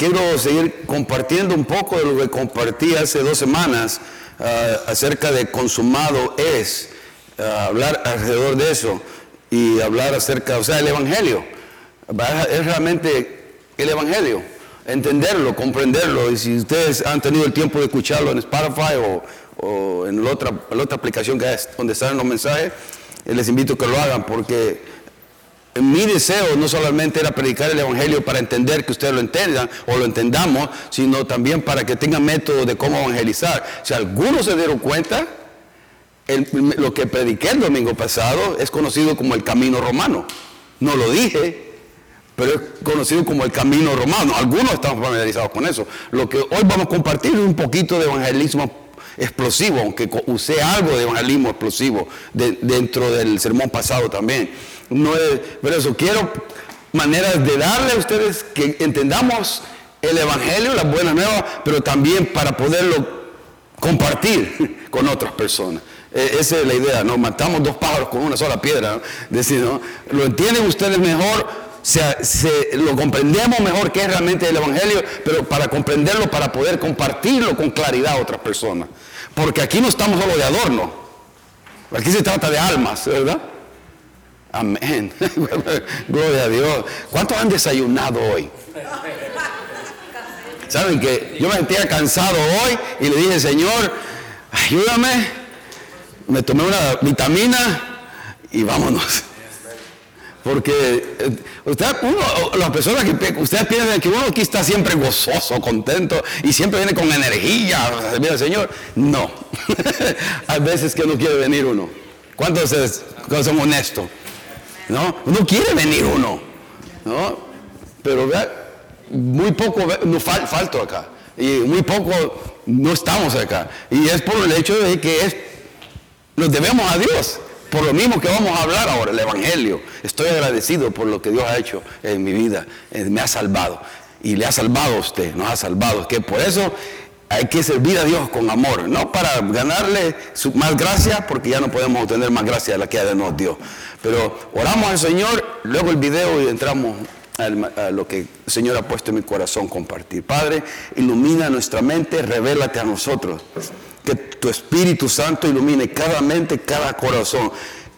Quiero seguir compartiendo un poco de lo que compartí hace dos semanas ah, acerca de consumado es, ah, hablar alrededor de eso y hablar acerca, o sea, el Evangelio. Es realmente el Evangelio, entenderlo, comprenderlo. Y si ustedes han tenido el tiempo de escucharlo en Spotify o, en, la otra, la otra aplicación que es donde salen los mensajes, eh, les invito a que lo hagan porque mi deseo no solamente era predicar el Evangelio para entender que ustedes lo entiendan o lo entendamos, sino también para que tengan método de cómo evangelizar. Si algunos se dieron cuenta, lo que prediqué el domingo pasado es conocido como el camino romano. No lo dije, pero es conocido como el camino romano. Algunos estamos familiarizados con eso. Lo que hoy vamos a compartir es un poquito de evangelismo explosivo, aunque usé algo de evangelismo explosivo dentro del sermón pasado también. No eso, quiero maneras de darle a ustedes que entendamos el Evangelio, las buenas nuevas, pero también para poderlo compartir con otras personas. E, esa es la idea, ¿no? Matamos dos pájaros con una sola piedra, Decir, ¿no? Lo entienden ustedes mejor, se, lo comprendemos mejor que es realmente el Evangelio, pero para comprenderlo, para poder compartirlo con claridad a otras personas. Porque aquí no estamos solo de adorno, aquí se trata de almas, ¿verdad? Amén. Gloria a Dios. ¿Cuántos han desayunado hoy? Saben que yo me sentía cansado hoy y le dije, Señor, ayúdame. Me tomé una vitamina y vámonos. Porque eh, usted, las personas que ustedes piensan que uno aquí está siempre gozoso, contento y siempre viene con energía mira Señor. No. Hay veces que no quiere venir uno. ¿Cuántos son honestos? ¿No? No quiere venir uno, ¿no? Pero vea, muy poco no falto acá y muy poco no estamos acá. Y es por el hecho de que es, nos debemos a Dios. Por lo mismo que vamos a hablar ahora, el Evangelio. Estoy agradecido por lo que Dios ha hecho en mi vida. Eh, me ha salvado. Y le ha salvado a usted, nos ha salvado. Que por eso hay que servir a Dios con amor, no para ganarle más gracia, porque ya no podemos obtener más gracia de la que de nos Dios. Pero oramos al Señor, luego el video y entramos a lo que el Señor ha puesto en mi corazón compartir. Padre, ilumina nuestra mente, revélate a nosotros. Que tu Espíritu Santo ilumine cada mente, cada corazón.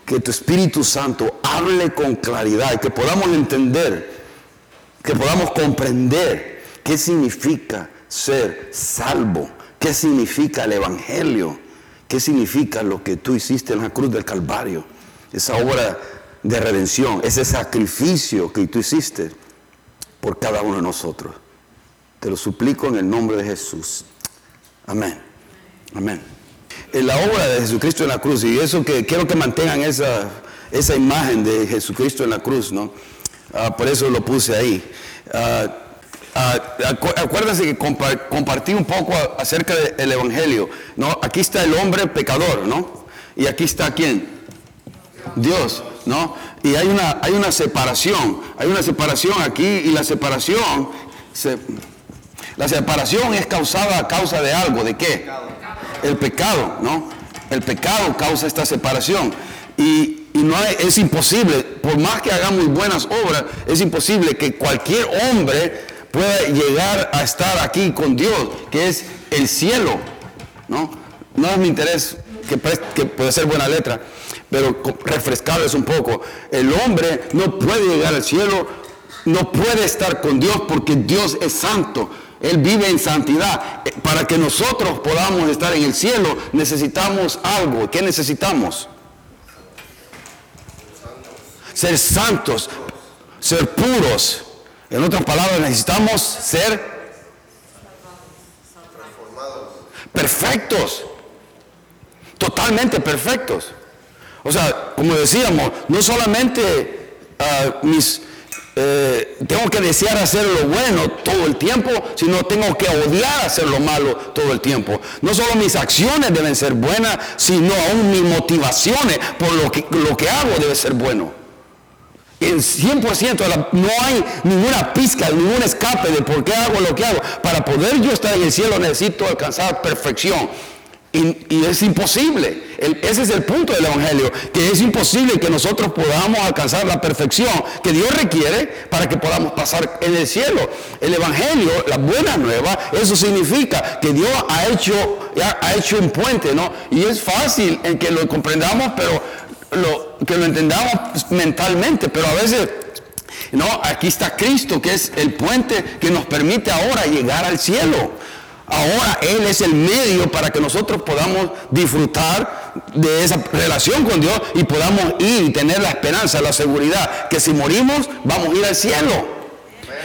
Que tu Espíritu Santo hable con claridad que podamos entender, que podamos comprender qué significa ser salvo. ¿Qué significa el Evangelio? ¿Qué significa lo que tú hiciste en la cruz del Calvario? Esa obra de redención, ese sacrificio que tú hiciste por cada uno de nosotros. Te lo suplico en el nombre de Jesús. Amén. Amén. En la obra de Jesucristo en la cruz, y eso que quiero que mantengan esa, esa imagen de Jesucristo en la cruz, ¿no? Ah, por eso lo puse ahí. Ah, Ah, acuérdense que compartí un poco acerca del Evangelio. ¿no? Aquí está el hombre pecador, ¿no? Y aquí está quién? Dios, ¿no? Y hay una, hay una separación, hay una separación aquí y la separación, la separación es causada a causa de algo, ¿de qué? El pecado, ¿no? El pecado causa esta separación. Y, no es imposible, por más que hagamos buenas obras, es imposible que cualquier hombre pueda llegar a estar aquí con Dios, que es el cielo. No, no es mi interés, que, puede ser buena letra, pero refrescarles un poco. El hombre no puede llegar al cielo, no puede estar con Dios porque Dios es santo. Él vive en santidad. Eh, para que nosotros podamos estar en el cielo necesitamos algo. ¿Qué necesitamos? Ser santos, ser puros. En otras palabras, necesitamos ser perfectos, totalmente perfectos. O sea, como decíamos, no solamente ah, mis, eh, tengo que desear hacer lo bueno todo el tiempo, sino tengo que odiar hacer lo malo todo el tiempo. No solo mis acciones deben ser buenas, sino aún mis motivaciones por lo que, lo que hago debe ser bueno. En 100% no hay ninguna pizca, ningún escape de por qué hago lo que hago. Para poder yo estar en el cielo necesito alcanzar perfección. Y, es imposible. ese es el punto del Evangelio, que es imposible que nosotros podamos alcanzar la perfección que Dios requiere para que podamos pasar en el cielo. El Evangelio, la buena nueva, eso significa que Dios ha hecho, ha hecho un puente, ¿no? Y es fácil en que lo comprendamos, pero lo, que lo entendamos mentalmente, pero a veces no, aquí está Cristo, que es el puente que nos permite ahora llegar al cielo. Ahora Él es el medio para que nosotros podamos disfrutar de esa relación con Dios y podamos ir y tener la esperanza, la seguridad, que si morimos vamos a ir al cielo.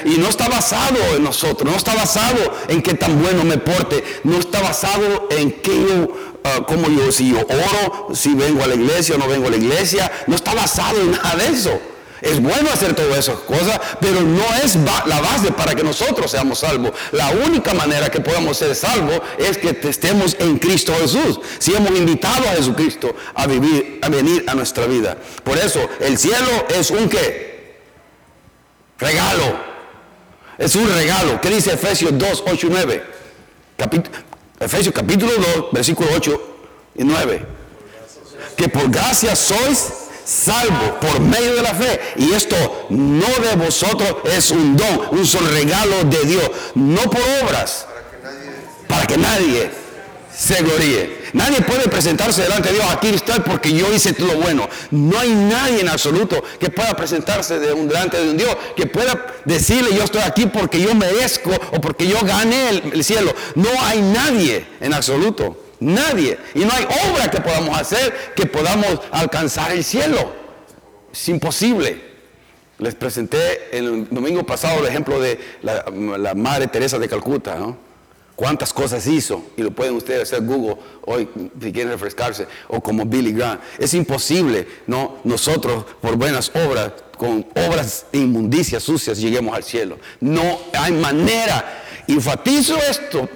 Y no está basado en nosotros, no está basado en qué tan bueno me porte, no está basado en qué yo, uh, como yo, si yo oro, si vengo a la iglesia o no vengo a la iglesia, no está basado en nada de eso. Es bueno hacer todas esas cosas, pero no es la base para que nosotros seamos salvos. La única manera que podamos ser salvos es que estemos en Cristo Jesús. Si hemos invitado a Jesucristo a vivir, a venir a nuestra vida. Por eso, el cielo es un qué? Regalo. Es un regalo. ¿Qué dice Efesios 2, 8 y 9? Efesios capítulo 2, versículo 8 y 9. Que por gracia sois salvo por medio de la fe. Y esto no de vosotros es un don, un solo regalo de Dios, no por obras, para que nadie se gloríe. Nadie puede presentarse delante de Dios, aquí está porque yo hice todo lo bueno. No hay nadie en absoluto que pueda presentarse de un, delante de un Dios, que pueda decirle yo estoy aquí porque yo merezco o porque yo gané el cielo. No hay nadie en absoluto. Nadie. Y no hay obra que podamos hacer que podamos alcanzar el cielo. Es imposible. Les presenté el domingo pasado el ejemplo de la, Madre Teresa de Calcuta, ¿no? Cuántas cosas hizo, y lo pueden ustedes hacer Google hoy si quieren refrescarse, o como Billy Graham. Es imposible, ¿no? Nosotros, por buenas obras, con obras inmundicias sucias, lleguemos al cielo. No hay manera. Enfatizo esto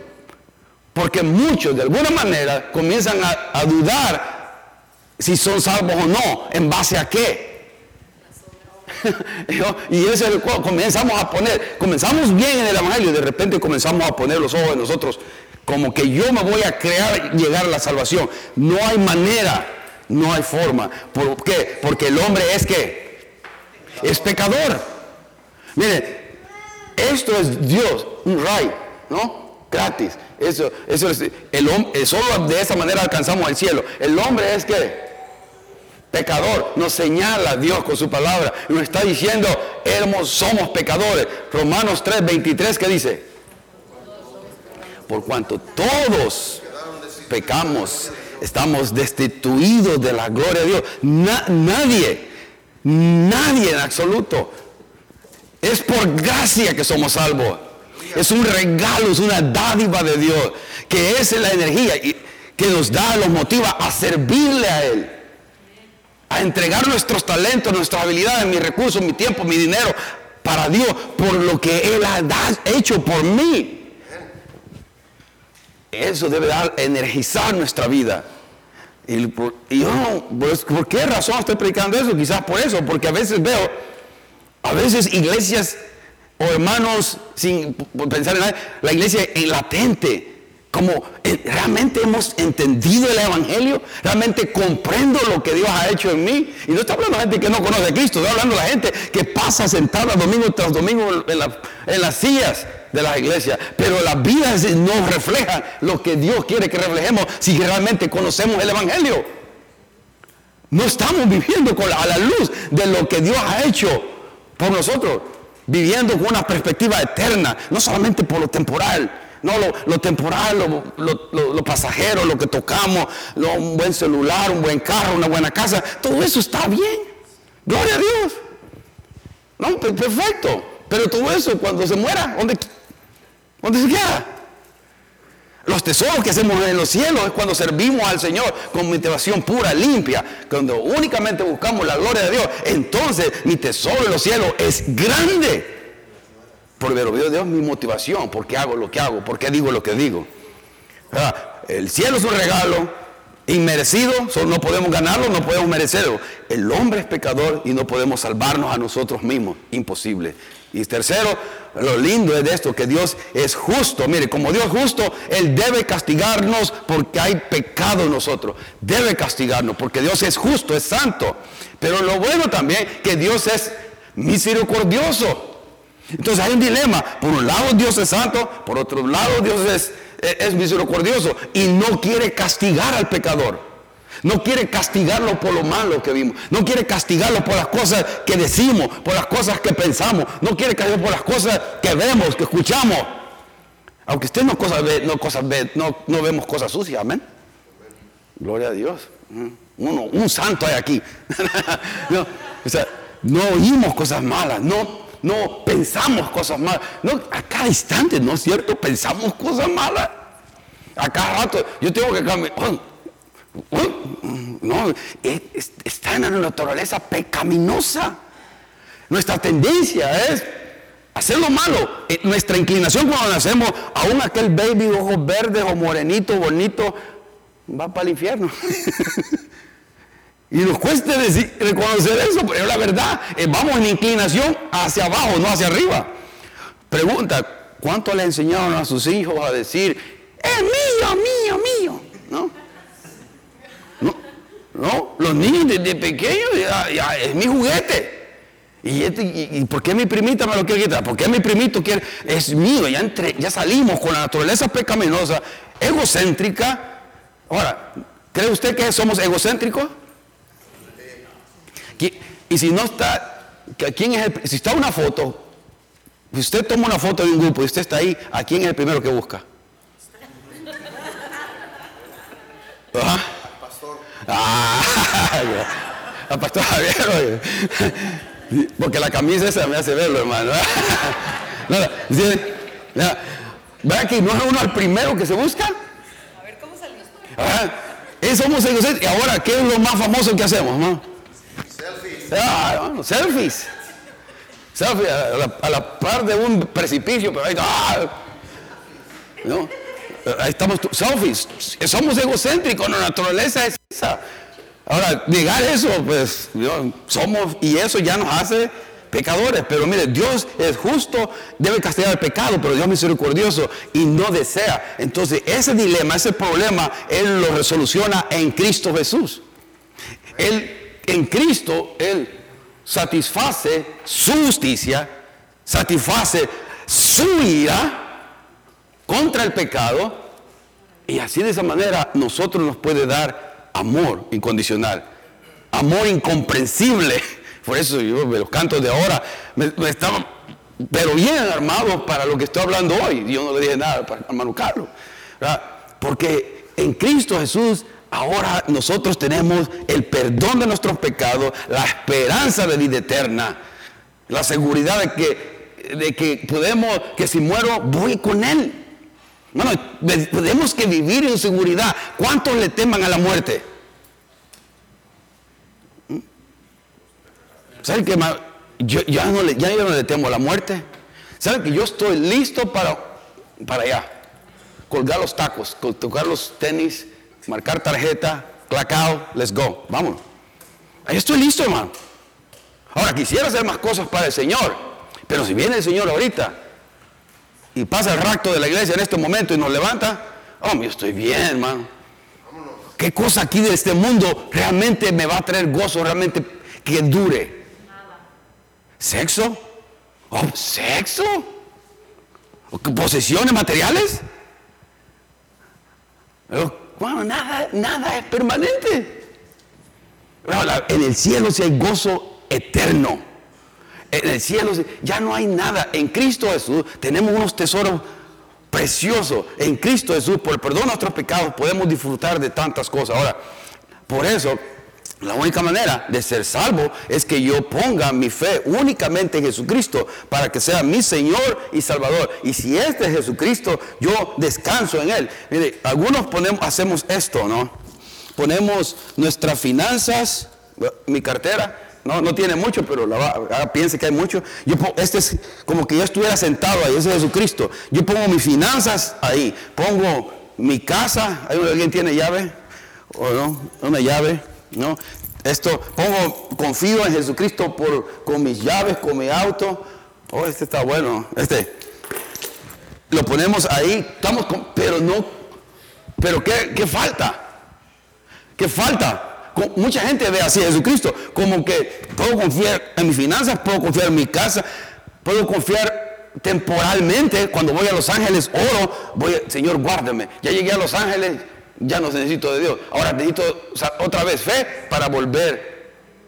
porque muchos de alguna manera comienzan a, dudar si son salvos o no, en base a qué. y eso es el cual comenzamos a poner, comenzamos bien en el Evangelio y de repente comenzamos a poner los ojos de nosotros como que yo me voy a crear llegar a la salvación. No hay manera, no hay forma. ¿Por qué? Porque el hombre es que es pecador. Mire, esto es Dios, un ray, ¿no? Gratis. Eso, eso es, el hombre, solo de esa manera alcanzamos el cielo. El hombre es que pecador, nos señala Dios con su palabra, nos está diciendo, somos pecadores. Romanos 3, 23, ¿qué dice? Por cuanto todos pecamos, estamos destituidos de la gloria de Dios. nadie, nadie en absoluto. Es por gracia que somos salvos. Es un regalo, es una dádiva de Dios, que es la energía que nos da, nos motiva a servirle a Él. A entregar nuestros talentos, nuestras habilidades, mis recursos, mi tiempo, mi dinero para Dios, por lo que Él ha hecho por mí. Eso debe dar, energizar nuestra vida. Y, yo, pues, ¿por qué razón estoy predicando eso? Quizás por eso, porque a veces veo, a veces iglesias o hermanos, sin pensar en nada, la iglesia en latente, como eh, realmente hemos entendido el Evangelio, realmente comprendo lo que Dios ha hecho en mí. Y no está hablando de gente que no conoce a Cristo, está hablando de la gente que pasa sentada domingo tras domingo en, las sillas de la iglesia. Pero las vidas no reflejan lo que Dios quiere que reflejemos si realmente conocemos el Evangelio. No estamos viviendo con a la luz de lo que Dios ha hecho por nosotros viviendo con una perspectiva eterna, no solamente por lo temporal, no lo, temporal, lo, pasajero, lo que tocamos, un buen celular, un buen carro, una buena casa, todo eso está bien. Gloria a Dios. No, perfecto. Pero todo eso cuando se muera, ¿dónde, dónde se queda? Los tesoros que hacemos en los cielos es cuando servimos al Señor con motivación pura, limpia. Cuando únicamente buscamos la gloria de Dios, entonces mi tesoro en los cielos es grande. Por ver Dios mi motivación, porque hago lo que hago, porque digo lo que digo. El cielo es un regalo, inmerecido, no podemos ganarlo, no podemos merecerlo. El hombre es pecador y no podemos salvarnos a nosotros mismos, imposible. Y tercero, lo lindo es de esto, que Dios es justo. Mire, como Dios justo, Él debe castigarnos porque hay pecado en nosotros. Debe castigarnos porque Dios es justo, es santo. Pero lo bueno también, que Dios es misericordioso. Entonces hay un dilema. Por un lado Dios es santo, por otro lado Dios es, es misericordioso y no quiere castigar al pecador. No quiere castigarlo por lo malo que vimos. No quiere castigarlo por las cosas que decimos, por las cosas que pensamos. No quiere castigarlo por las cosas que vemos, que escuchamos. Aunque usted no, cosas ve, no, cosas ve, no, no vemos cosas sucias, amén. Gloria a Dios. Uno, un santo hay aquí. no, o sea, no oímos cosas malas, no, no pensamos cosas malas. No, a cada instante, ¿no es cierto? Pensamos cosas malas. A cada rato, yo tengo que cambiar. No, está en la naturaleza pecaminosa. Nuestra tendencia es hacer lo malo. Eh, nuestra inclinación cuando nacemos, aún aquel baby ojos verdes o morenito, bonito, va para el infierno. y nos cuesta decir, reconocer eso, pero la verdad. Eh, vamos en inclinación hacia abajo, no hacia arriba. Pregunta, ¿cuánto le enseñaron a sus hijos a decir, es mío, mío, mío? ¿No? No, los niños desde pequeños ya, es mi juguete. ¿Y, este, y, por qué mi primita me lo quiere quitar? ¿Por qué mi primito quiere? Es mío, ya, entre, ya salimos con la naturaleza pecaminosa, egocéntrica. Ahora, ¿cree usted que somos egocéntricos? Y si no está, ¿quién es el, si está una foto, si usted toma una foto de un grupo y usted está ahí, ¿a quién es el primero que busca? ¿Ah? Ah, pastor Javier, porque la camisa esa me hace verlo, hermano. ¿Verdad que no es uno el primero que se busca? A ver, ¿cómo salió? Ah, somos Y ahora, ¿qué es lo más famoso que hacemos? ¿no? Selfies. Ah, selfies. Selfies a la, par de un precipicio, pero ahí, ah, ¿no? Estamos, selfies. Somos egocéntricos, la naturaleza es esa. Ahora, negar eso, pues somos, y eso ya nos hace pecadores. Pero mire, Dios es justo, debe castigar el pecado, pero Dios es misericordioso y no desea. Entonces, ese dilema, ese problema, Él lo resoluciona en Cristo Jesús. Él, en Cristo, Él satisface su justicia, satisface su ira contra el pecado y así de esa manera nosotros nos puede dar amor incondicional, amor incomprensible. Por eso yo los cantos de ahora me, estaban, pero bien armados para lo que estoy hablando hoy. Yo no le dije nada para hermano Carlos. Porque en Cristo Jesús ahora nosotros tenemos el perdón de nuestros pecados, la esperanza de vida eterna, la seguridad de que, de que podemos, que si muero voy con Él. Bueno, tenemos que vivir en seguridad. ¿Cuántos le teman a la muerte? ¿Mm? ¿Saben que yo ya no, le, ya no le temo a la muerte? ¿Saben que yo estoy listo para, para allá? Colgar los tacos, tocar los tenis, marcar tarjeta, clacao, let's go, vamos. Ahí estoy listo, hermano. Ahora quisiera hacer más cosas para el Señor, pero si viene el Señor ahorita, y pasa el rapto de la iglesia en este momento y nos levanta, oh, yo estoy bien, hermano. ¿Qué cosa aquí de este mundo realmente me va a traer gozo, realmente que dure? ¿Sexo? Oh, ¿Sexo? ¿Posesiones materiales? bueno, nada, nada es permanente. en el cielo si hay gozo eterno. En el cielo ya no hay nada. En Cristo Jesús tenemos unos tesoros preciosos. En Cristo Jesús, por el perdón de nuestros pecados, podemos disfrutar de tantas cosas. Ahora, por eso, la única manera de ser salvo es que yo ponga mi fe únicamente en Jesucristo para que sea mi Señor y Salvador. Y si este es Jesucristo, yo descanso en Él. Mire, algunos ponemos, hacemos esto, ¿no? Ponemos nuestras finanzas, mi cartera, no, no tiene mucho, pero la piense que hay mucho. Yo, este es como que yo estuviera sentado ahí, ese es Jesucristo. Yo pongo mis finanzas ahí, pongo mi casa, ¿alguien tiene llave? o no, una llave, ¿no? Esto, pongo, confío en Jesucristo por, con mis llaves, con mi auto. Oh, este está bueno. Este, lo ponemos ahí, estamos con, pero no, pero ¿qué, qué falta? ¿Qué falta? Mucha gente ve así a Jesucristo, como que puedo confiar en mis finanzas, puedo confiar en mi casa, puedo confiar temporalmente. Cuando voy a Los Ángeles, oro, voy, Señor, guárdame. Ya llegué a Los Ángeles, ya no necesito de Dios. Ahora necesito otra vez fe para volver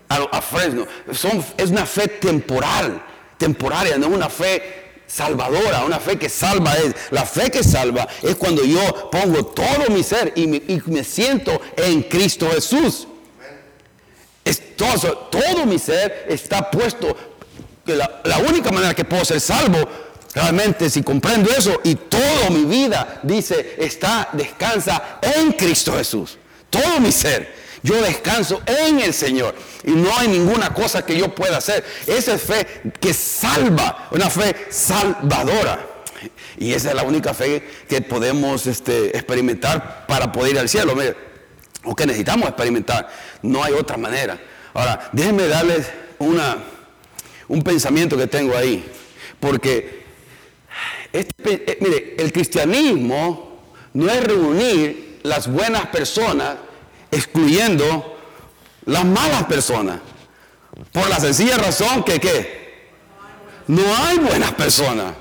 a, Fresno. es una fe temporal, temporaria, no es una fe salvadora, una fe que salva es, la fe que salva es cuando yo pongo todo mi ser y me, siento en Cristo Jesús. Todo, mi ser está puesto, la, la única manera que puedo ser salvo Realmente si comprendo eso y toda mi vida, dice, está, descansa en Cristo Jesús. Todo mi ser. Yo descanso en el Señor. Y no hay ninguna cosa que yo pueda hacer. Esa es fe que salva, una fe salvadora. Y esa es la única fe que podemos este, experimentar para poder ir al cielo. O que necesitamos experimentar. No hay otra manera. Ahora, déjenme darles una, un pensamiento que tengo ahí. Porque este, eh, mire, el cristianismo no es reunir las buenas personas excluyendo las malas personas. Por la sencilla razón que ¿qué? no hay buenas personas.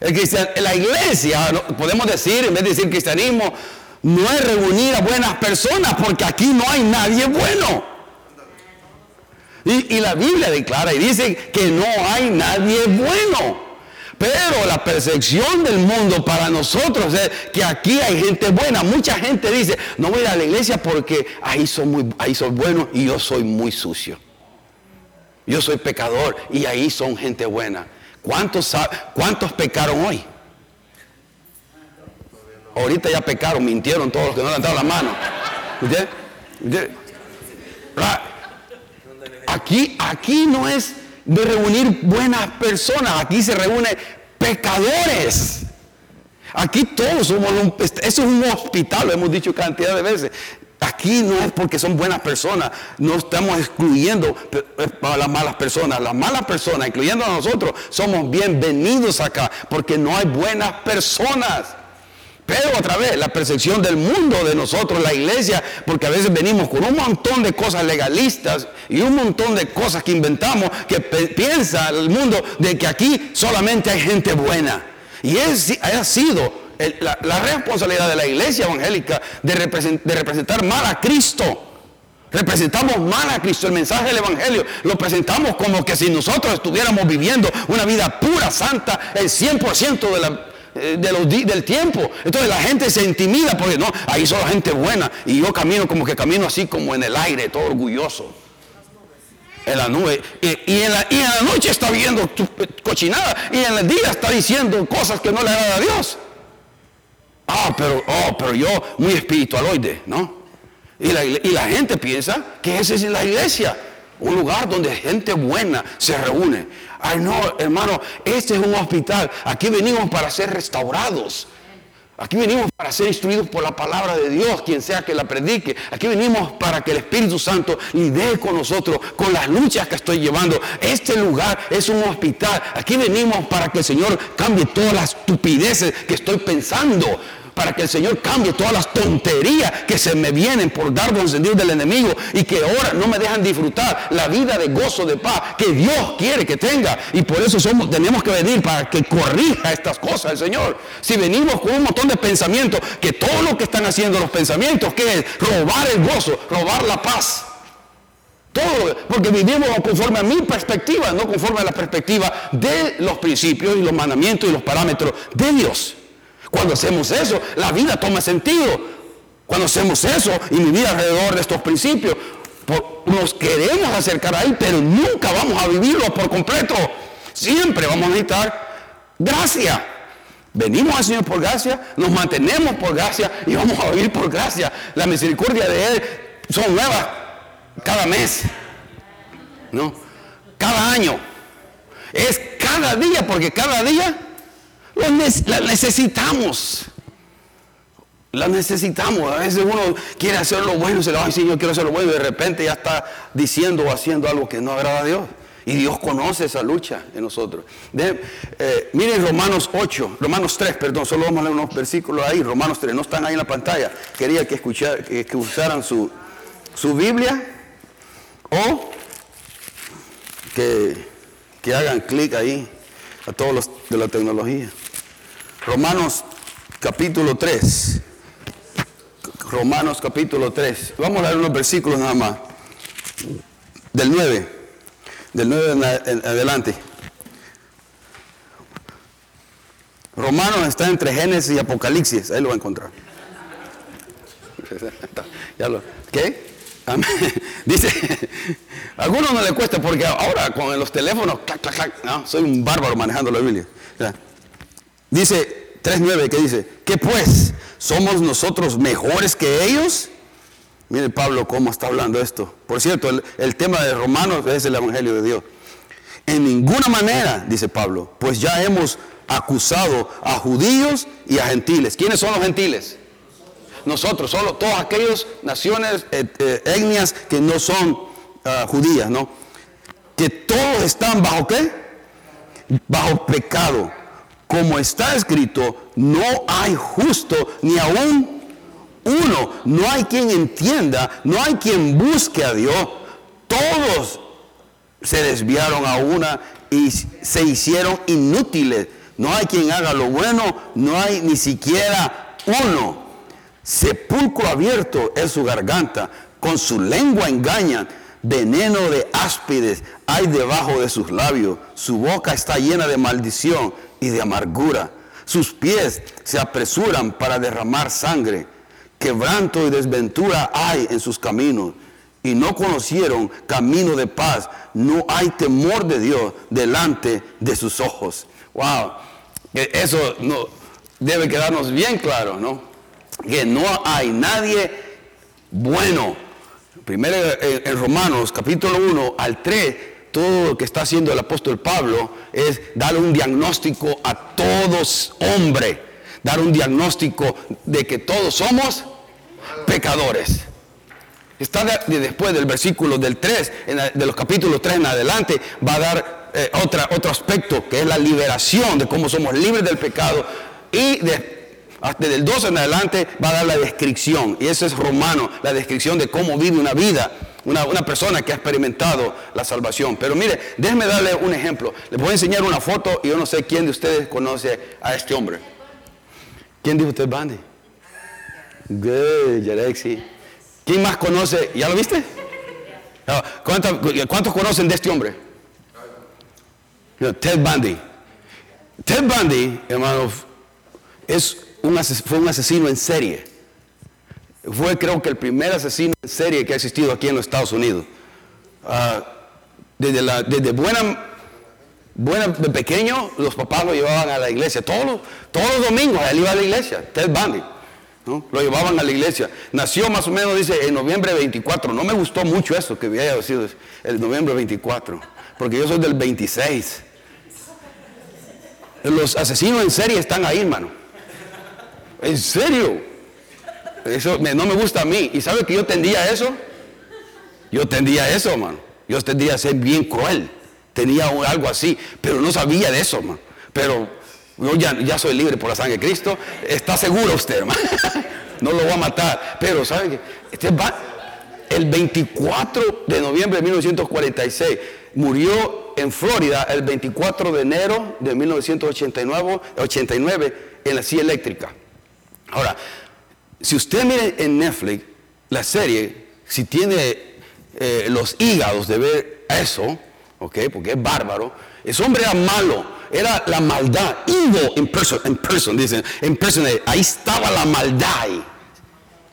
la iglesia, podemos decir, en vez de decir cristianismo, no es reunir a buenas personas porque aquí no hay nadie bueno. Y, la Biblia declara y dice que no hay nadie bueno. Pero la percepción del mundo para nosotros es que aquí hay gente buena. Mucha gente dice, no voy a ir a la iglesia porque ahí soy, muy, ahí soy bueno y yo soy muy sucio. Yo soy pecador y ahí son gente buena. ¿Cuántos, cuántos pecaron hoy? Ahorita ya pecaron, mintieron todos los que no le han dado la mano. Aquí, aquí no es de reunir buenas personas, aquí se reúnen pecadores. Aquí todos somos un, este, eso es un hospital, lo hemos dicho cantidad de veces. Aquí no es porque son buenas personas, no estamos excluyendo a las malas personas. Las malas personas, incluyendo a nosotros, somos bienvenidos acá porque no hay buenas personas. Pero otra vez, la percepción del mundo de nosotros, la iglesia, porque a veces venimos con un montón de cosas legalistas y un montón de cosas que inventamos que piensa el mundo de que aquí solamente hay gente buena. Y es, ha sido la, responsabilidad de la iglesia evangélica de, de representar mal a Cristo. Representamos mal a Cristo. El mensaje del Evangelio lo presentamos como que si nosotros estuviéramos viviendo una vida pura, santa, el 100% de la, de los, del tiempo. Entonces la gente se intimida porque no, ahí son la gente buena y yo camino como que camino así como en el aire, todo orgulloso. En la nube. Y, en, la, y en, la, noche está viendo cochinada y en el día está diciendo cosas que no le agradan a Dios. Ah, pero, oh, pero yo muy espiritualoide, ¿no? Y la, y la gente piensa que esa es la iglesia, un lugar donde gente buena se reúne. Ay, no, hermano, este es un hospital. Aquí venimos para ser restaurados. Aquí venimos para ser instruidos por la palabra de Dios, quien sea que la predique. Aquí venimos para que el Espíritu Santo lidere con nosotros, con las luchas que estoy llevando. Este lugar es un hospital. Aquí venimos para que el Señor cambie todas las estupideces que estoy pensando para que el Señor cambie todas las tonterías que se me vienen por dardo encendido del enemigo y que ahora no me dejan disfrutar la vida de gozo, de paz que Dios quiere que tenga. Y por eso somos, tenemos que venir para que corrija estas cosas el Señor. Si venimos con un montón de pensamientos, que todo lo que están haciendo los pensamientos, que es robar el gozo, robar la paz. Todo, porque vivimos conforme a mi perspectiva, no conforme a la perspectiva de los principios y los mandamientos y los parámetros de Dios. Cuando hacemos eso, la vida toma sentido. Cuando hacemos eso y mi vida alrededor de estos principios, nos queremos acercar a Él, pero nunca vamos a vivirlo por completo. Siempre vamos a necesitar gracia. Venimos al Señor por gracia, nos mantenemos por gracia y vamos a vivir por gracia. La misericordia de Él son nuevas cada mes, ¿no? Cada año. Es cada día, porque cada día la necesitamos. La necesitamos. A veces uno quiere hacer lo bueno, se le va a decir yo quiero hacer lo bueno y de repente ya está diciendo o haciendo algo que no agrada a Dios. Y Dios conoce esa lucha en nosotros. Eh, miren Romanos 8, Romanos 3, perdón, solo vamos a leer unos versículos ahí, Romanos 3, no están ahí en la pantalla. Quería que, escuchar, que, usaran su, su, Biblia o que, que hagan clic ahí a todos los de la tecnología. Romanos capítulo 3. Romanos capítulo 3. Vamos a leer unos versículos nada más. Del 9 del 9 en adelante. Romanos está entre Génesis y Apocalipsis, ahí lo va a encontrar. ¿Qué? Dice, a algunos no le cuesta porque ahora con los teléfonos, no, soy un bárbaro manejando la Biblia. Dice 3.9 que dice, ¿qué pues? ¿Somos nosotros mejores que ellos? Mire Pablo cómo está hablando esto. Por cierto, el, tema de Romanos es el Evangelio de Dios. En ninguna manera, dice Pablo, pues ya hemos acusado a judíos y a gentiles. ¿Quiénes son los gentiles? Nosotros, solo todas aquellas naciones, eh, eh, etnias que no son ah, judías, ¿no? Que todos están bajo qué? Bajo pecado. Como está escrito, no hay justo ni aún uno, no hay quien entienda, no hay quien busque a Dios. Todos se desviaron a una y se hicieron inútiles. No hay quien haga lo bueno, no hay ni siquiera uno. Sepulcro abierto es su garganta, con su lengua engañan, veneno de áspides hay debajo de sus labios, su boca está llena de maldición y de amargura, sus pies se apresuran para derramar sangre quebranto y desventura hay en sus caminos y no conocieron camino de paz. No hay temor de Dios delante de sus ojos. Wow, eso no, debe quedarnos bien claro, ¿no? Que no hay nadie bueno. Primero en Romanos capítulo 1 al 3, todo lo que está haciendo el apóstol Pablo es dar un diagnóstico a todos hombres, dar un diagnóstico de que todos somos pecadores. Está después del versículo del 3, de los capítulos 3 en adelante, va a dar eh, otra, otro aspecto que es la liberación de cómo somos libres del pecado. Y desde el 2 en adelante va a dar la descripción, y eso es romano, la descripción de cómo vive una vida, una, una, persona que ha experimentado la salvación. Pero mire, déjeme darle un ejemplo. Les voy a enseñar una foto y yo no sé quién de ustedes conoce a este hombre. ¿Quién dijo usted, Bandy? Good, Yarexi. ¿Quién más conoce? ¿Ya lo viste? Ah, ¿Cuántos, conocen de este hombre? Ted Bundy. Ted Bundy, hermano, es un, fue un asesino en serie. Fue creo que el primer asesino en serie que ha existido aquí en los Estados Unidos. Ah, desde, la, desde buena, buena, pequeño, los papás lo llevaban a la iglesia. Todos, todos los domingos él iba a la iglesia, Ted Bundy. Lo llevaban a la iglesia. Nació más o menos, dice, en noviembre 24. No me gustó mucho eso que había sido el noviembre 24, porque yo soy del 26. Los asesinos en serie están ahí, hermano. En serio. Eso no me gusta a mí. ¿Y sabe que yo tendía eso? Yo tendía eso, hermano. Yo tendía a ser bien cruel. Tenía algo así, pero no sabía de eso, hermano. Pero yo ya, soy libre por la sangre de Cristo. Está seguro usted, hermano. No lo va a matar. Pero, ¿sabe qué? Este va, el 24 de noviembre de 1946 murió en Florida el 24 de enero de 1989 89, en la silla eléctrica. Ahora, si usted mire en Netflix la serie, si tiene eh, los hígados de ver eso, ¿ok? Porque es bárbaro, ese hombre era malo era la maldad. Evil in person, in person, dicen, en person, ahí estaba la maldad.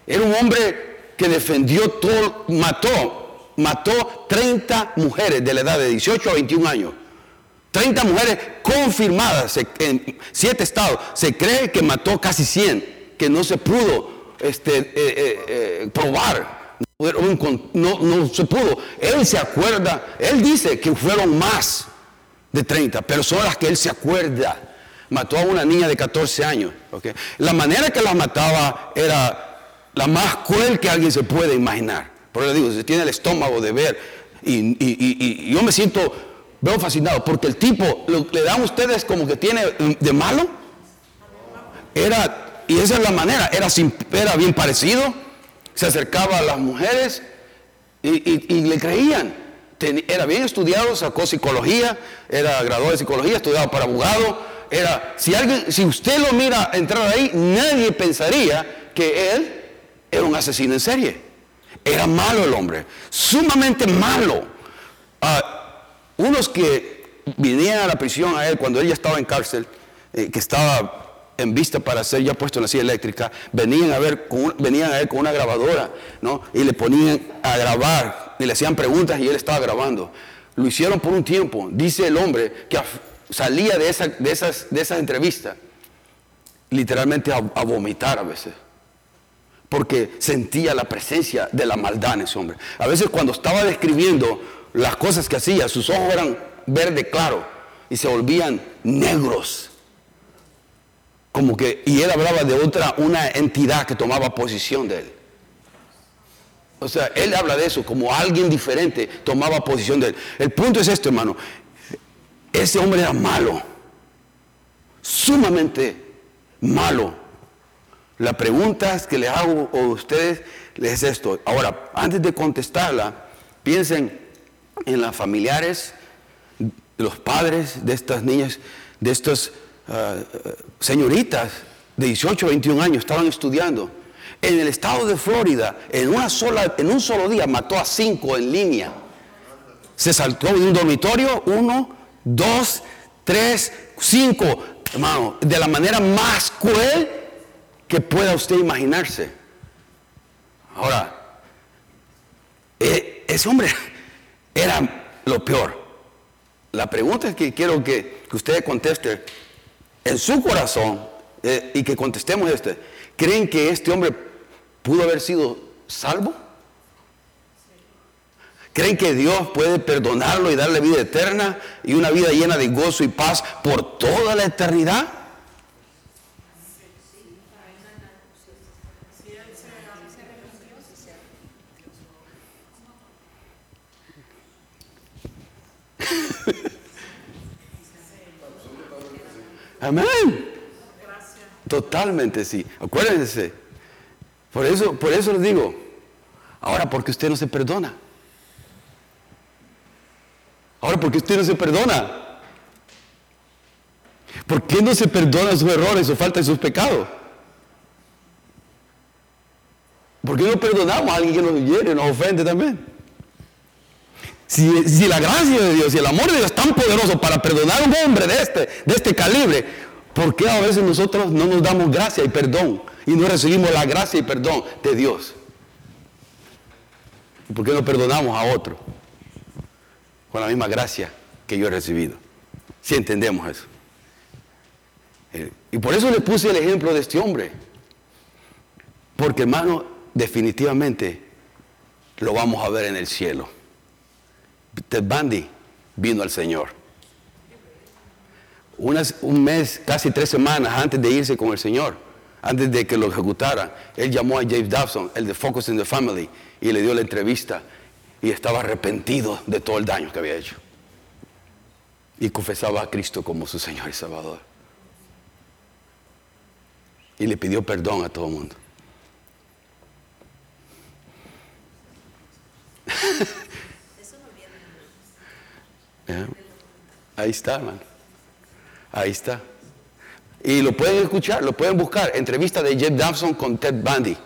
Era un hombre que defendió todo, mató, mató 30 mujeres de la edad de 18 a 21 años. 30 mujeres confirmadas en siete estados. Se cree que mató casi 100, que no se pudo este, eh, eh, eh, probar. No, no se pudo. Él se acuerda, él dice que fueron más de 30, pero son las que él se acuerda. mató a una niña de 14 años. La manera que la mataba era la más cruel que alguien se puede imaginar. Por eso digo, se tiene el estómago de ver. Y, yo me siento, veo fascinado, porque el tipo, le dan ustedes como que tiene de malo. Era, y esa es la manera, era, era bien parecido, se acercaba a las mujeres y, le creían. era bien estudiado, sacó psicología, era graduado de psicología, estudiado para abogado. Era, si alguien, si usted lo mira entrar ahí, nadie pensaría que él era un asesino en serie. Era malo el hombre, sumamente malo. Ah, unos que vinían a la prisión a él cuando él ya estaba en cárcel, eh, que estaba en vista para ser ya puesto en la silla eléctrica, venían a, ver venían a él con una grabadora, ¿no? Y le ponían a grabar y le hacían preguntas y él estaba grabando. Lo hicieron por un tiempo. Dice el hombre que salía de, esa, de, esas, de esas entrevistas literalmente a, a vomitar a veces porque sentía la presencia de la maldad en ese hombre. A veces cuando estaba describiendo las cosas que hacía, sus ojos eran verde claro y se volvían negros. Como que, y él hablaba de otra, una entidad que tomaba posición de él. O sea, él habla de eso, como alguien diferente tomaba posición de él. El punto es esto, hermano. Ese hombre era malo, sumamente malo. La pregunta que le hago a ustedes es esto. Ahora, antes de contestarla, piensen en las familiares, los padres de estas niñas, de estas ah, señoritas de 18 o 21 años, estaban estudiando. En el estado de Florida, en, una sola, en un solo día, mató a cinco en línea. Se saltó de un dormitorio, uno, dos, tres, cinco, hermano, de la manera más cruel que pueda usted imaginarse. Ahora, eh, ese hombre era lo peor. La pregunta que quiero que, usted conteste en su corazón eh, y que contestemos este. ¿Creen que este hombre pudo haber sido salvo? ¿Creen que Dios puede perdonarlo y darle vida eterna y una vida llena de gozo y paz por toda la eternidad? Amén. Totalmente sí. Acuérdense. Por eso, por eso les digo. Ahora, porque usted no se perdona. Ahora, porque usted no se perdona. ¿Por qué no se perdona sus errores, su falta y sus pecados? ¿Por qué no perdonamos a alguien que nos hiere, nos ofende también? Si, la gracia de Dios y el amor de Dios es tan poderoso para perdonar a un hombre de este, de este calibre, ¿por qué a veces nosotros no nos damos gracia y perdón y no recibimos la gracia y perdón de Dios? ¿Por qué no perdonamos a otro con la misma gracia que yo he recibido? Si entendemos eso. Eh, y por eso le puse el ejemplo de este hombre. Porque hermano, definitivamente lo vamos a ver en el cielo. Ted Bundy vino al Señor. un mes, casi tres semanas antes de irse con el Señor, antes de que lo ejecutara, él llamó a James Dobson, el de Focus in the Family, y le dio la entrevista y estaba arrepentido de todo el daño que había hecho. Y confesaba a Cristo como su Señor y Salvador. Y le pidió perdón a todo el mundo. Ahí está. Ahí está. Y lo pueden escuchar, lo pueden buscar. Entrevista de Jeff Dobson con Ted Bundy.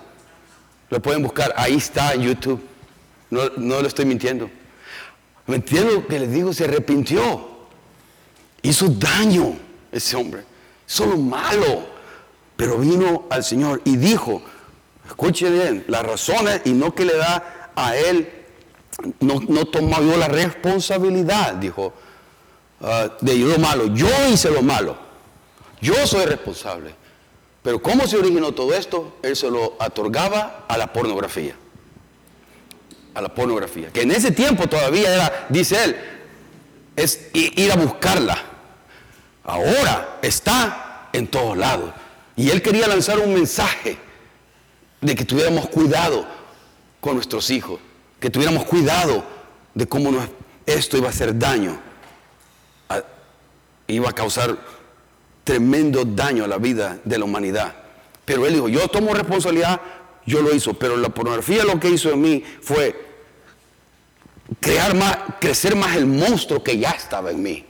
Lo pueden buscar. Ahí está en YouTube. No, no lo estoy mintiendo. ¿Me lo que les digo? Se arrepintió. Hizo daño ese hombre. Solo malo. Pero vino al Señor y dijo, escuche bien, las razones y no que le da a él, no, no tomó la responsabilidad, dijo, Ah, de lo malo. Yo hice lo malo. Yo soy responsable. Pero ¿cómo se originó todo esto? Él se lo otorgaba a la pornografía. A la pornografía. Que en ese tiempo todavía era, dice él, es ir a buscarla. ahora está en todos lados. Y él quería lanzar un mensaje de que tuviéramos cuidado con nuestros hijos, que tuviéramos cuidado de cómo esto iba a hacer daño, iba a causar tremendo daño a la vida de la humanidad. Pero él dijo, yo tomo responsabilidad, yo lo hizo, pero la pornografía lo que hizo en mí fue crear más, crecer más el monstruo que ya estaba en mí.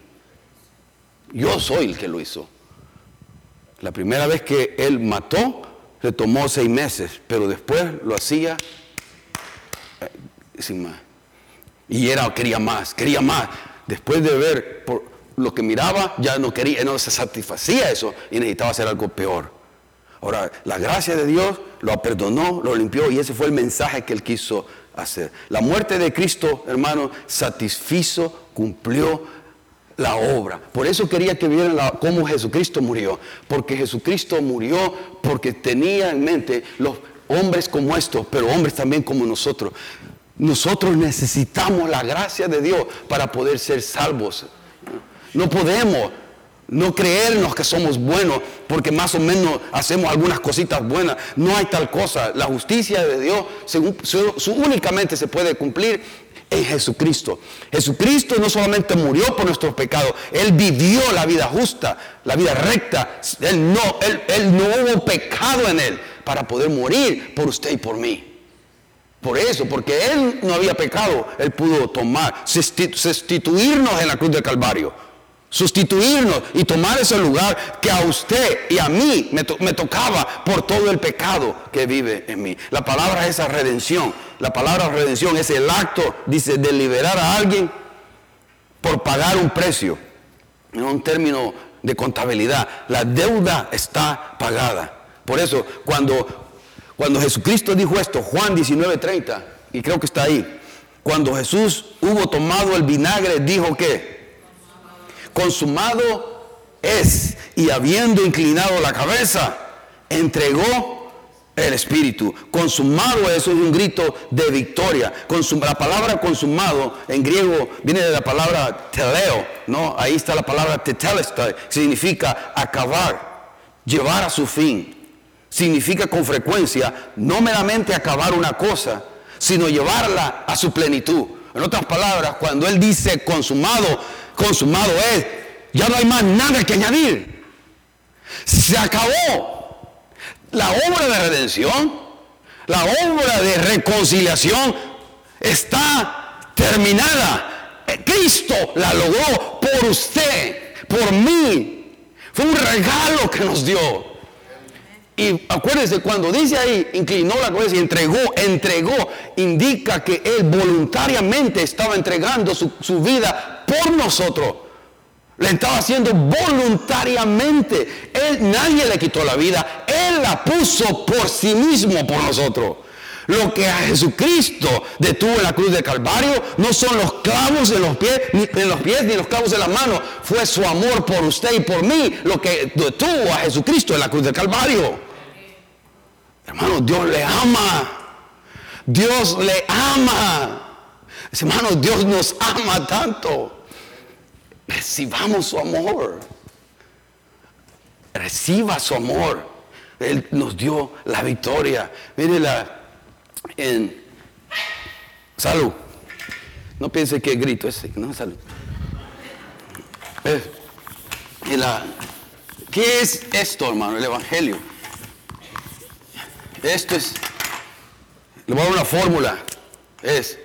Yo soy el que lo hizo. La primera vez que él mató, le tomó seis meses, pero después lo hacía sin más. Y era, quería más, quería más. Después de ver por lo que miraba, ya no quería, no se satisfacía eso y necesitaba hacer algo peor. Ahora, la gracia de Dios lo perdonó, lo limpió y ese fue el mensaje que él quiso hacer. La muerte de Cristo, hermano, satisfizo, cumplió la obra. Por eso quería que vieran cómo Jesucristo murió. Porque Jesucristo murió porque tenía en mente los hombres como estos, pero hombres también como nosotros. Nosotros necesitamos la gracia de Dios para poder ser salvos. No podemos no creernos que somos buenos porque más o menos hacemos algunas cositas buenas. No hay tal cosa. La justicia de Dios únicamente se puede cumplir en Jesucristo. Jesucristo no solamente murió por nuestros pecados, Él vivió la vida justa, la vida recta. Él no, él, no hubo pecado en Él para poder morir por usted y por mí. Por eso, porque Él no había pecado, Él pudo tomar, sustituirnos en la cruz del Calvario sustituirnos y tomar ese lugar que a usted y a mí me, tocaba por todo el pecado que vive en mí. La palabra es esa redención. La palabra redención es el acto, dice, de liberar a alguien por pagar un precio. En un término de contabilidad, la deuda está pagada. Por eso, cuando, cuando Jesucristo dijo esto, Juan 19:30, y creo que está ahí, cuando Jesús hubo tomado el vinagre, dijo que, consumado es. Y habiendo inclinado la cabeza, entregó el Espíritu. Consumado eso es un grito de victoria. la palabra consumado en griego viene de la palabra teleo, ¿no? Ahí está la palabra tetelestai, significa acabar, llevar a su fin. Significa con frecuencia no meramente acabar una cosa, sino llevarla a su plenitud. En otras palabras, cuando Él dice consumado, consumado es, ya no hay más nada que añadir. Se acabó la obra de redención, la obra de reconciliación está terminada. Cristo la logró por usted, por mí. Fue un regalo que nos dio. Y acuérdense, cuando dice ahí, inclinó la cabeza y entregó, entregó, indica que Él voluntariamente estaba entregando su, vida por nosotros. Le estaba haciendo voluntariamente. Él, nadie le quitó la vida. Él la puso por sí mismo, por nosotros. Lo que a Jesucristo detuvo en la cruz de Calvario no son los clavos en los pies, ni en los pies ni los clavos en las manos. Fue su amor por usted y por mí lo que detuvo a Jesucristo en la cruz de Calvario. Hermano, Dios le ama. Dios le ama. Hermano, Dios nos ama tanto. Recibamos su amor. Reciba su amor. Él nos dio la victoria. Mire la en salud. No piense que grito ese, no salud. Eh, ¿Qué es esto, hermano? El Evangelio. Esto es, le voy a dar una fórmula. Es,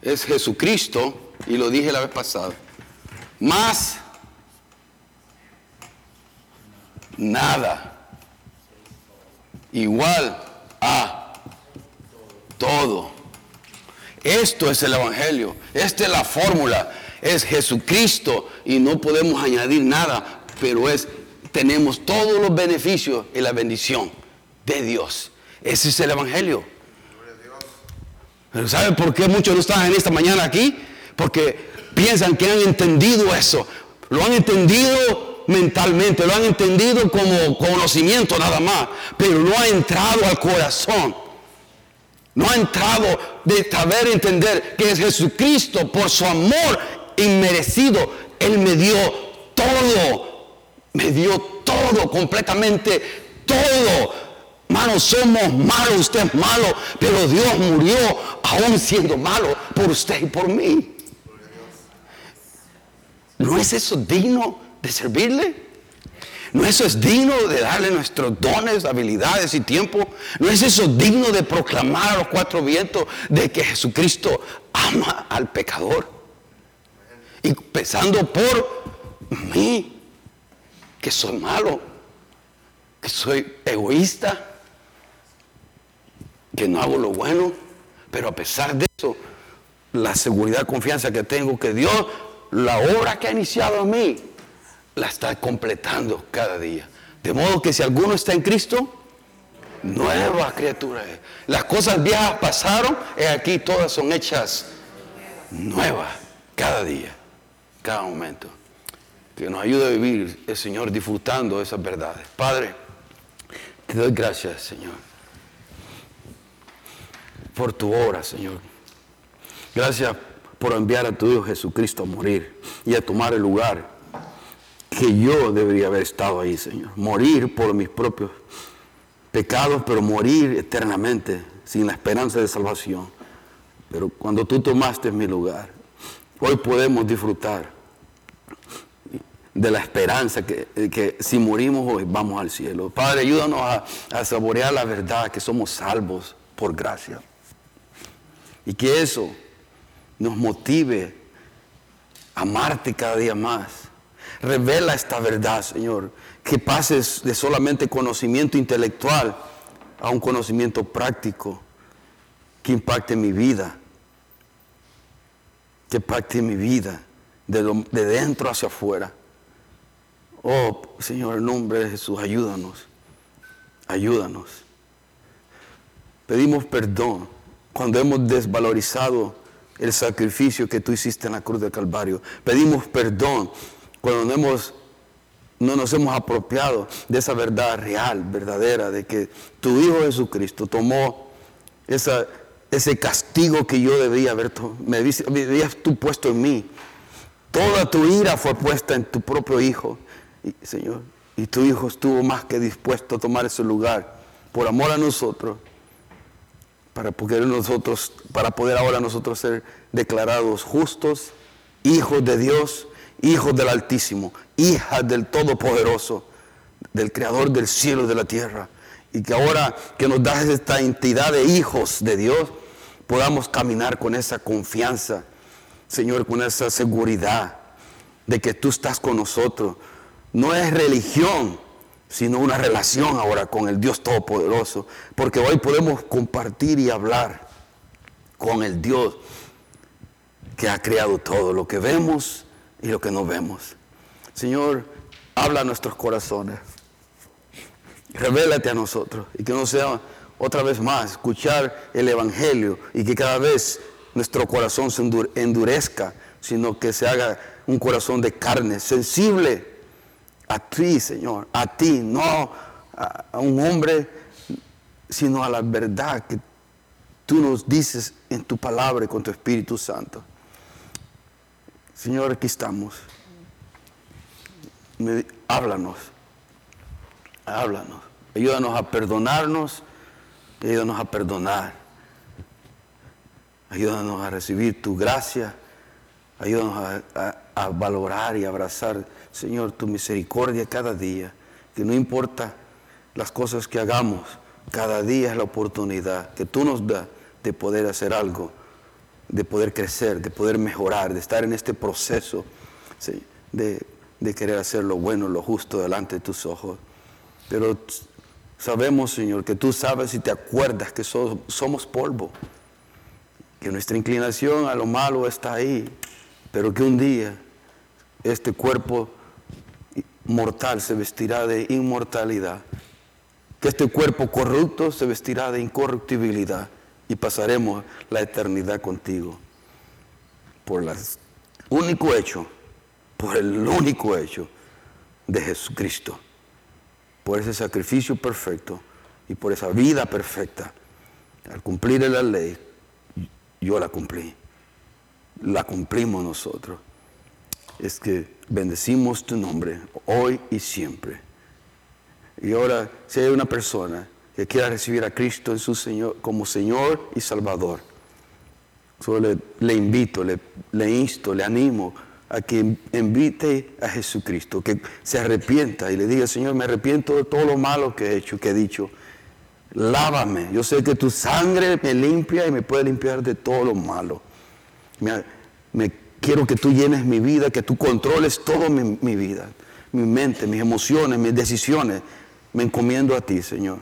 es Jesucristo, y lo dije la vez pasada, más nada igual a todo. Esto es el Evangelio, esta es la fórmula, es Jesucristo y no podemos añadir nada, pero es, tenemos todos los beneficios y la bendición de Dios. Ese es el Evangelio. Pero ¿saben por qué muchos no están en esta mañana aquí? Porque piensan que han entendido eso. Lo han entendido mentalmente, lo han entendido como conocimiento nada más, pero no ha entrado al corazón. No ha entrado de saber entender que es Jesucristo por su amor inmerecido. Él me dio todo, me dio todo, completamente todo. Mano, somos malos, usted es malo, pero Dios murió aún siendo malo por usted y por mí. ¿No es eso digno de servirle? ¿No eso es digno de darle nuestros dones, habilidades y tiempo? ¿No es eso digno de proclamar a los cuatro vientos de que Jesucristo ama al pecador? Y pensando por mí, que soy malo, que soy egoísta, que no hago lo bueno, pero a pesar de eso, la seguridad, confianza que tengo que Dios, la obra que ha iniciado en mí, la está completando cada día. De modo que si alguno está en Cristo, nueva criatura es. Las cosas viejas pasaron y aquí todas son hechas nuevas cada día, cada momento. Que nos ayude a vivir el Señor disfrutando esas verdades. Padre, te doy gracias, Señor, por tu obra, Señor. Gracias por enviar a tu Hijo Jesucristo a morir y a tomar el lugar que yo debería haber estado ahí, Señor. Morir por mis propios pecados, pero morir eternamente sin la esperanza de salvación. Pero cuando tú tomaste mi lugar, hoy podemos disfrutar de la esperanza que, que si morimos hoy vamos al cielo. Padre, ayúdanos a, a saborear la verdad que somos salvos por gracia. Y que eso nos motive a amarte cada día más Revela esta verdad, Señor. Que pases de solamente conocimiento intelectual a un conocimiento práctico que impacte mi vida. Que impacte mi vida de, de dentro hacia afuera. Oh, Señor, en nombre de Jesús, ayúdanos. Ayúdanos. Pedimos perdón cuando hemos desvalorizado el sacrificio que tú hiciste en la cruz del Calvario. Pedimos perdón cuando no, hemos, no nos hemos apropiado de esa verdad real, verdadera, de que tu Hijo Jesucristo tomó esa, ese castigo que yo debía haber, me habías tú puesto en mí. Toda tu ira fue puesta en tu propio Hijo, Señor. Y tu Hijo estuvo más que dispuesto a tomar ese lugar por amor a nosotros, para poder, nosotros, para poder ahora nosotros ser declarados justos, hijos de Dios, hijos del Altísimo, hijas del Todopoderoso, del Creador del cielo y de la tierra. Y que ahora que nos das esta entidad de hijos de Dios, podamos caminar con esa confianza, Señor, con esa seguridad de que tú estás con nosotros. No es religión, sino una relación ahora con el Dios Todopoderoso. Porque hoy podemos compartir y hablar con el Dios que ha creado todo. Lo que vemos y lo que no vemos. Señor, habla a nuestros corazones. Revélate a nosotros y que no sea otra vez más escuchar el Evangelio y que cada vez nuestro corazón se endurezca, sino que se haga un corazón de carne, sensible a ti, Señor, a ti, no a, un hombre, sino a la verdad que tú nos dices en tu palabra y con tu Espíritu Santo. Señor, aquí estamos. háblanos, háblanos. Ayúdanos a perdonarnos, ayúdanos a perdonar. Ayúdanos a recibir tu gracia. Ayúdanos a, valorar y abrazar, Señor, tu misericordia cada día. Que no importa las cosas que hagamos, cada día es la oportunidad que tú nos das de poder hacer algo de poder crecer, de poder mejorar, de estar en este proceso de, querer hacer lo bueno, lo justo delante de tus ojos. Pero sabemos, Señor, que tú sabes y te acuerdas que somos polvo, que nuestra inclinación a lo malo está ahí, pero que un día este cuerpo mortal se vestirá de inmortalidad, que este cuerpo corrupto se vestirá de incorruptibilidad y pasaremos la eternidad contigo. Por el único hecho, por el único hecho de Jesucristo. Por ese sacrificio perfecto y por esa vida perfecta. Al cumplir la ley, yo la cumplí. La cumplimos nosotros. es que bendecimos tu nombre hoy y siempre. Y ahora, si hay una persona que quiera recibir a Cristo en su Señor, como Señor y Salvador, solo le, invito, le, insto, le animo a que invite a Jesucristo, que se arrepienta y le diga, Señor, me arrepiento de todo lo malo que he hecho, que he dicho. Lávame. Yo sé que tu sangre me limpia y me puede limpiar de todo lo malo. Me, quiero que tú llenes mi vida, que tú controles toda mi, vida, mi mente, mis emociones, mis decisiones. Me encomiendo a ti, Señor.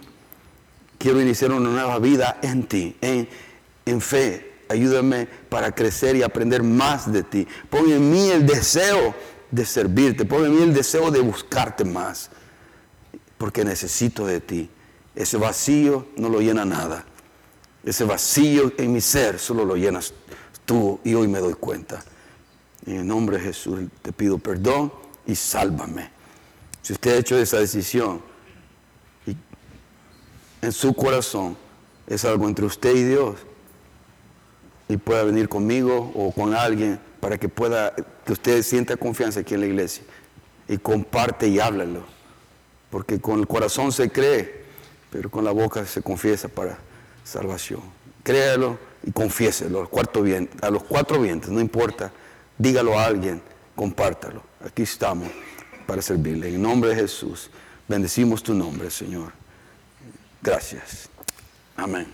Quiero iniciar una nueva vida en ti, en, en fe, ayúdame para crecer y aprender más de ti. Pon en mí el deseo de servirte, pon en mí el deseo de buscarte más, porque necesito de ti. Ese vacío no lo llena nada. Ese vacío en mi ser solo lo llenas tú y hoy me doy cuenta. En el nombre de Jesús te pido perdón y sálvame. Si usted ha hecho esa decisión en su corazón, es algo entre usted y Dios, y pueda venir conmigo o con alguien para que pueda, que usted sienta confianza aquí en la iglesia y comparte y háblalo. Porque con el corazón se cree, pero con la boca se confiesa para salvación. Créalo y confiéselo a los, cuatro vientos, no importa. Dígalo a alguien, compártalo. Aquí estamos para servirle. En nombre de Jesús, bendecimos tu nombre, Señor. Gracias. Amén.